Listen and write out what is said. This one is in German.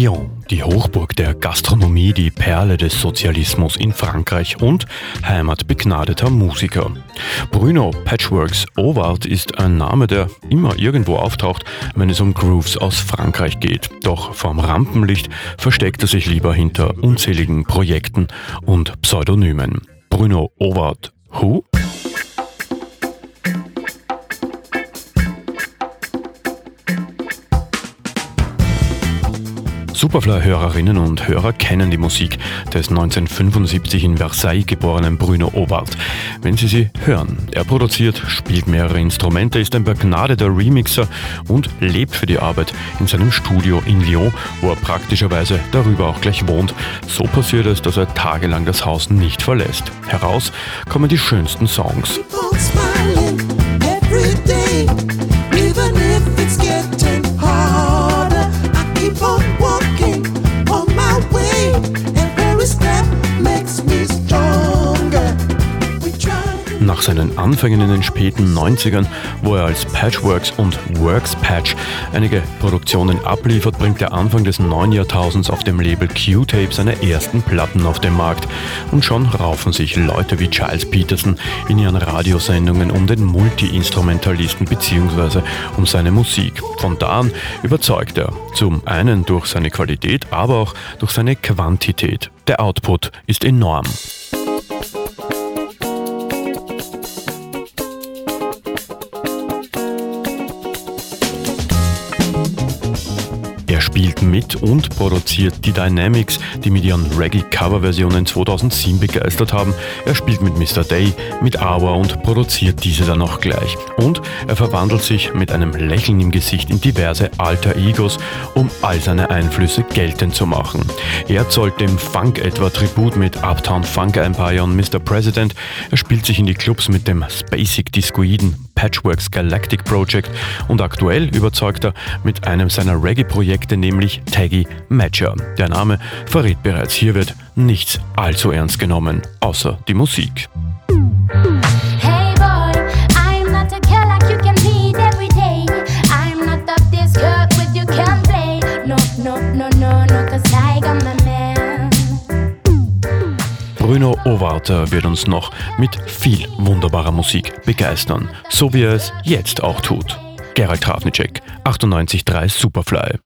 Lyon, die Hochburg der Gastronomie, die Perle des Sozialismus in Frankreich und Heimat begnadeter Musiker. Bruno Patchworks Ovard ist ein Name, der immer irgendwo auftaucht, wenn es um Grooves aus Frankreich geht. Doch vom Rampenlicht versteckt er sich lieber hinter unzähligen Projekten und Pseudonymen. Bruno Ovard, who? Superfly-Hörerinnen und Hörer kennen die Musik des 1975 in Versailles geborenen Bruno Obart. Wenn Sie sie hören, er produziert, spielt mehrere Instrumente, ist ein begnadeter Remixer und lebt für die Arbeit in seinem Studio in Lyon, wo er praktischerweise darüber auch gleich wohnt. So passiert es, dass er tagelang das Haus nicht verlässt. Heraus kommen die schönsten Songs. Nach seinen Anfängen in den späten 90ern, wo er als Patchworks und Works Patch einige Produktionen abliefert, bringt er Anfang des neuen Jahrtausends auf dem Label Q-Tape seine ersten Platten auf den Markt. Und schon raufen sich Leute wie Giles Peterson in ihren Radiosendungen um den Multi-Instrumentalisten bzw. um seine Musik. Von da an überzeugt er, zum einen durch seine Qualität, aber auch durch seine Quantität. Der Output ist enorm. Er spielt mit und produziert die Dynamics, die mit ihren Reggae-Cover-Versionen 2007 begeistert haben. Er spielt mit Mr. Day, mit Awa und produziert diese dann auch gleich. Und er verwandelt sich mit einem Lächeln im Gesicht in diverse alter Egos, um all seine Einflüsse geltend zu machen. Er zollt dem Funk etwa Tribut mit Uptown Funk Empire und Mr. President. Er spielt sich in die Clubs mit dem Spacig Discoiden Patchworks Galactic Project und aktuell überzeugt er mit einem seiner Reggae-Projekte, nämlich Taggy Matcher. Der Name verrät bereits, hier wird nichts allzu ernst genommen, außer die Musik. Bruno Owarter wird uns noch mit viel wunderbarer Musik begeistern, so wie er es jetzt auch tut. Gerald Trafnicek, 98.3 Superfly.